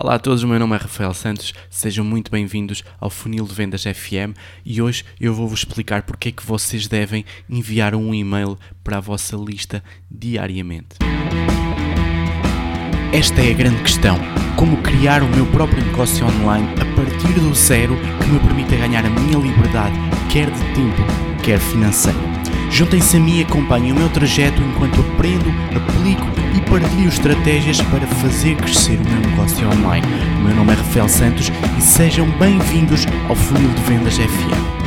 Olá a todos, o meu nome é Rafael Santos, sejam muito bem-vindos ao Funil de Vendas FM e hoje eu vou-vos explicar porque é que vocês devem enviar um e-mail para a vossa lista diariamente. Esta é a grande questão: como criar o meu próprio negócio online a partir do zero que me permita ganhar a minha liberdade, quer de tempo, quer financeira. Juntem-se a mim e acompanhem o meu trajeto enquanto aprendo, aplico e partilho estratégias para fazer crescer o meu negócio online. O meu nome é Rafael Santos e sejam bem-vindos ao Funil de Vendas FM.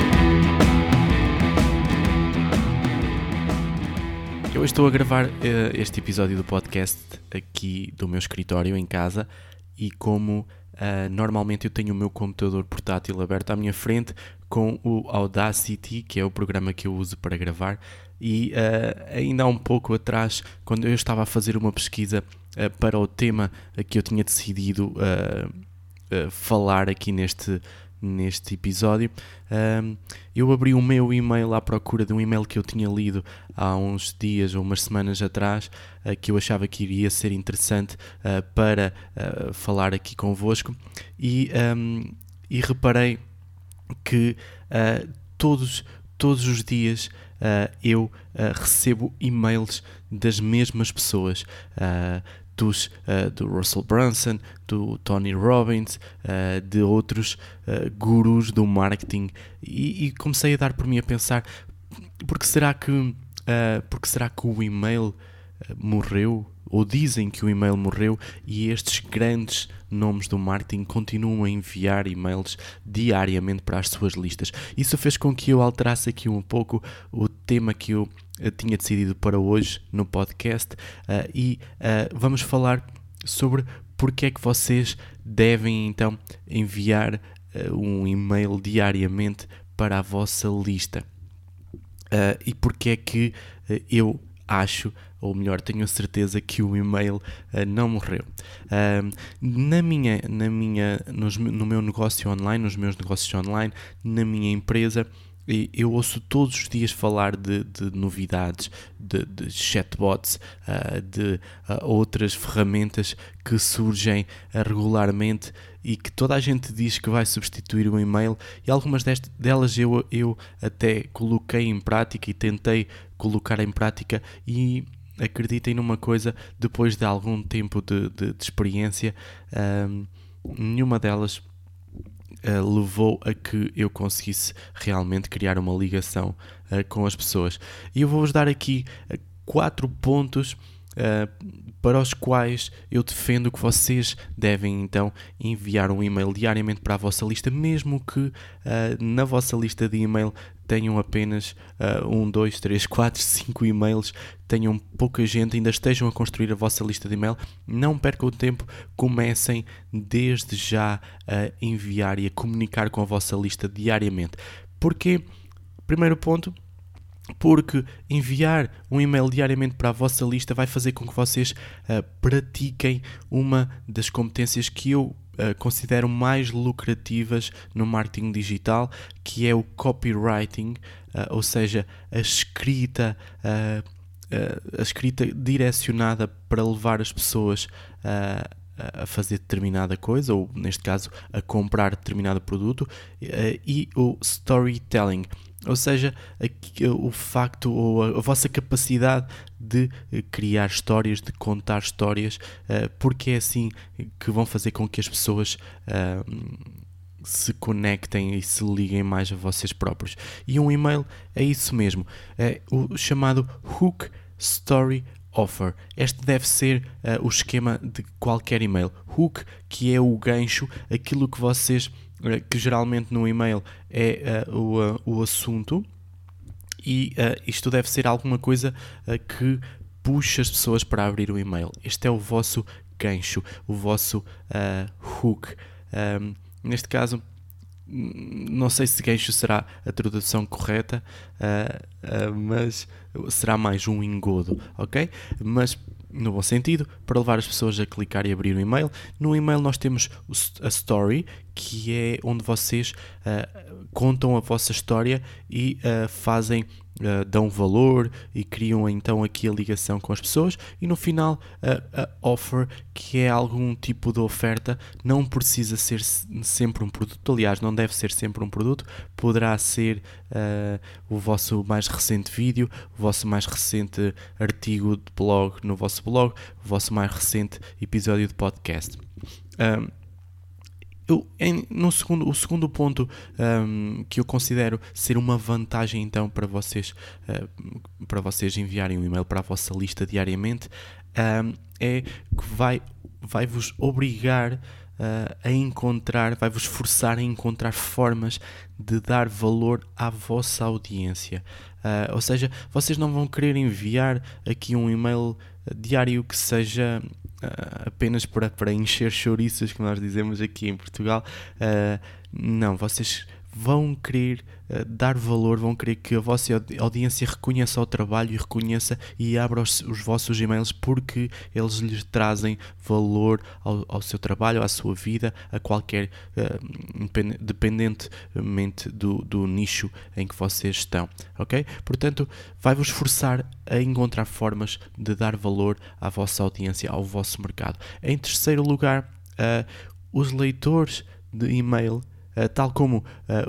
Eu estou a gravar uh, este episódio do podcast aqui do meu escritório em casa e como uh, normalmente eu tenho o meu computador portátil aberto à minha frente com o Audacity, que é o programa que eu uso para gravar, e uh, ainda há um pouco atrás, quando eu estava a fazer uma pesquisa uh, para o tema que eu tinha decidido uh, falar aqui neste, neste episódio, eu abri o meu e-mail à procura de um e-mail que eu tinha lido há uns dias ou umas semanas atrás, que eu achava que iria ser interessante para falar aqui convosco, e, um, e reparei que uh, todos, todos os dias uh, eu uh, recebo e-mails das mesmas pessoas. Dos, do Russell Brunson, do Tony Robbins, de outros gurus do marketing e, e, comecei a dar por mim a pensar porque será que porque será que o e-mail morreu ou dizem que o e-mail morreu e estes grandes nomes do marketing continuam a enviar e-mails diariamente para as suas listas. Isso fez com que eu alterasse aqui um pouco o tema que eu eh, tinha decidido para hoje no podcast uh, e uh, vamos falar sobre porque é que vocês devem então enviar uh, um e-mail diariamente para a vossa lista. e porque é que eu acho ou melhor, tenho a certeza que o e-mail uh, não morreu. Uh, na minha, na minha, nos, no meu negócio online, nos meus negócios online, na minha empresa, eu ouço todos os dias falar de, de novidades, de, de chatbots, uh, de uh, outras ferramentas que surgem uh, regularmente e que toda a gente diz que vai substituir o e-mail e algumas delas eu, eu até coloquei em prática e tentei colocar em prática e acreditem numa coisa, depois de algum tempo de, de, de experiência, um, nenhuma delas uh, levou a que eu conseguisse realmente criar uma ligação uh, com as pessoas. E eu vou-vos dar aqui uh, quatro pontos para os quais eu defendo que vocês devem então enviar um e-mail diariamente para a vossa lista, mesmo que na vossa lista de e-mail tenham apenas uh, um, dois, três, quatro, cinco e-mails, tenham pouca gente, ainda estejam a construir a vossa lista de e-mail, não percam tempo, comecem desde já a enviar e a comunicar com a vossa lista diariamente. Porque, primeiro ponto, porque enviar um e-mail diariamente para a vossa lista vai fazer com que vocês uh, pratiquem uma das competências que eu uh, considero mais lucrativas no marketing digital, que é o copywriting, uh, ou seja, a escrita, uh, a escrita direcionada para levar as pessoas a fazer determinada coisa, ou neste caso a comprar determinado produto, e o storytelling ou seja, o facto ou a, vossa capacidade de eh, criar histórias, de contar histórias, eh, porque é assim que vão fazer com que as pessoas eh, se conectem e se liguem mais a vocês próprios. E um e-mail é isso mesmo, é o chamado Hook Story Offer. Este deve ser uh, o esquema de qualquer e-mail. Hook, que é o gancho, aquilo que vocês eh, que geralmente no e-mail é uh, o, uh, o assunto, e uh, isto deve ser alguma coisa que puxa as pessoas para abrir o e-mail. Este é o vosso gancho, o vosso hook. Um, neste caso, não sei se gancho será a tradução correta, mas será mais um engodo, ok? Mas no bom sentido, para levar as pessoas a clicar e abrir o e-mail. No e-mail nós temos a story, que é onde vocês uh, contam a vossa história e uh, fazem uh, dão valor e criam então aqui a ligação com as pessoas. E no final a, a offer que é algum tipo de oferta não precisa ser sempre um produto. Aliás não deve ser sempre um produto. Poderá ser uh, o vosso mais recente vídeo o vosso mais recente artigo de blog no vosso blog o vosso mais recente episódio de podcast. Um, eu, em, no segundo, o segundo ponto um, que eu considero ser uma vantagem então para vocês, uh, para vocês enviarem um e-mail para a vossa lista diariamente um, é que vai, vai vos obrigar uh, a encontrar, vai vos forçar a encontrar formas de dar valor à vossa audiência. Uh, ou seja, vocês não vão querer enviar aqui um e-mail diário que seja uh, apenas para, encher chouriços, que nós dizemos aqui em Portugal. Uh, não, vocês vão querer uh, dar valor, vão querer que a vossa audiência reconheça o trabalho e reconheça e abra os, os vossos e-mails porque eles lhes trazem valor ao, ao, seu trabalho, à sua vida, a qualquer, uh, independentemente do, do nicho em que vocês estão, ok? Portanto, vai-vos forçar a encontrar formas de dar valor à vossa audiência, ao vosso mercado. Em terceiro lugar, uh, os leitores de e-mail tal como uh,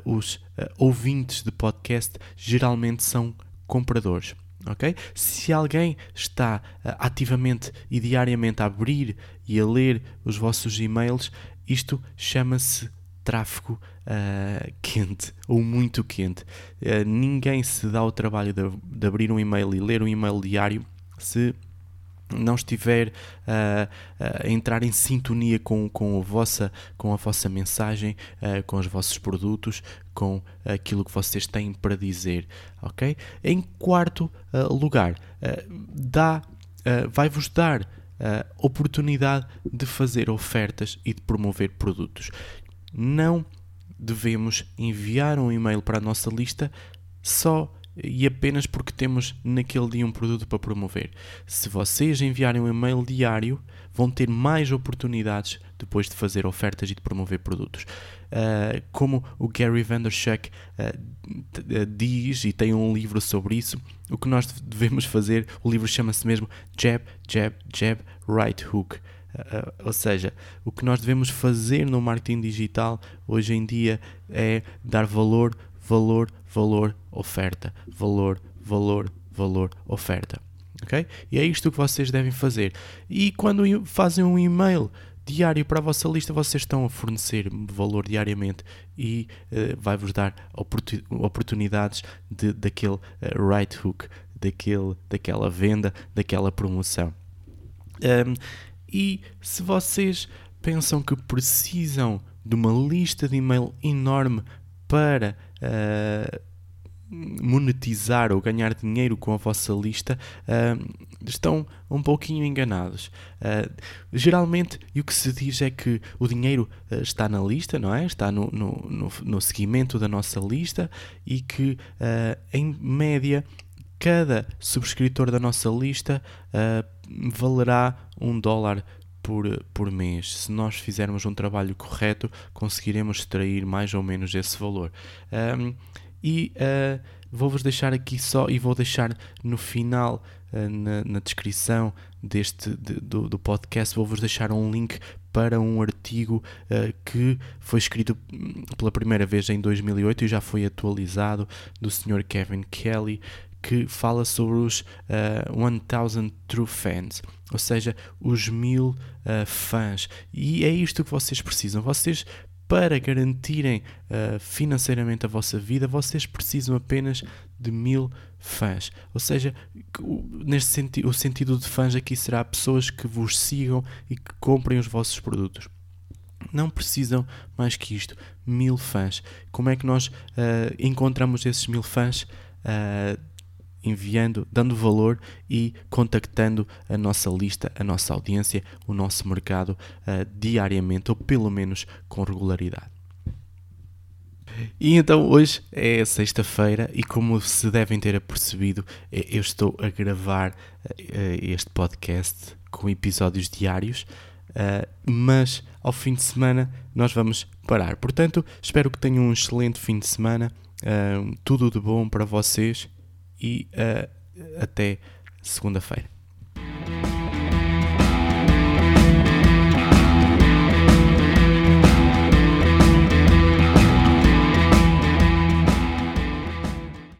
os uh, ouvintes de podcast geralmente são compradores. Okay? Se alguém está ativamente e diariamente a abrir e a ler os vossos e-mails, isto chama-se tráfego uh, quente ou muito quente. Uh, ninguém se dá o trabalho de, de, abrir um e-mail e ler um e-mail diário se não estiver uh, a entrar em sintonia com, com, a, vossa, com a vossa mensagem, uh, com os vossos produtos, com aquilo que vocês têm para dizer, ok? Em quarto uh, lugar, dá, vai-vos dar oportunidade de fazer ofertas e de promover produtos. Não devemos enviar um e-mail para a nossa lista só e apenas porque temos naquele dia um produto para promover. Se vocês enviarem um e-mail diário, vão ter mais oportunidades depois de fazer ofertas e de promover produtos. Uh, como o Gary Vanderchuck uh, diz e tem um livro sobre isso, o que nós devemos fazer, o livro chama-se mesmo Jab, Jab, Jab, Right Hook. Uh, ou seja, o que nós devemos fazer no marketing digital hoje em dia é dar valor, valor, valor, oferta, valor, valor, valor, oferta. ok? E é isto que vocês devem fazer. E quando fazem um e-mail diário para a vossa lista, vocês estão a fornecer valor diariamente e uh, vai-vos dar oportunidades de, daquele uh, right hook, daquele, daquela venda, daquela promoção. Um, e se vocês pensam que precisam de uma lista de e-mail enorme para uh, monetizar ou ganhar dinheiro com a vossa lista, uh, estão um pouquinho enganados. Uh, geralmente, o que se diz é que o dinheiro uh, está na lista, não é? Está no, no, no, no seguimento da nossa lista e que, em média, cada subscritor da nossa lista valerá um dólar por, por mês. Se nós fizermos um trabalho correto, conseguiremos extrair mais ou menos esse valor. Um, e uh, vou-vos deixar aqui só e vou deixar no final, uh, na, na, descrição deste de, do, do, podcast, vou-vos deixar um link para um artigo uh, que foi escrito pela primeira vez em 2008 e já foi atualizado do Sr. Kevin Kelly que fala sobre os uh, 1000 True Fans, ou seja, os mil uh, fãs. E é isto que vocês precisam. Vocês para garantirem uh, financeiramente a vossa vida, vocês precisam apenas de mil fãs. Ou seja, neste sentido, o sentido de fãs aqui será pessoas que vos sigam e que comprem os vossos produtos. Não precisam mais que isto. Mil fãs. Como é que nós uh, encontramos esses mil fãs? Uh, enviando, dando valor e contactando a nossa lista, a nossa audiência, o nosso mercado uh, diariamente ou pelo menos com regularidade. E então hoje é sexta-feira e como se devem ter apercebido, eh, eu estou a gravar uh, este podcast com episódios diários, mas ao fim de semana nós vamos parar. Portanto, espero que tenham um excelente fim de semana, tudo de bom para vocês e uh, até segunda-feira.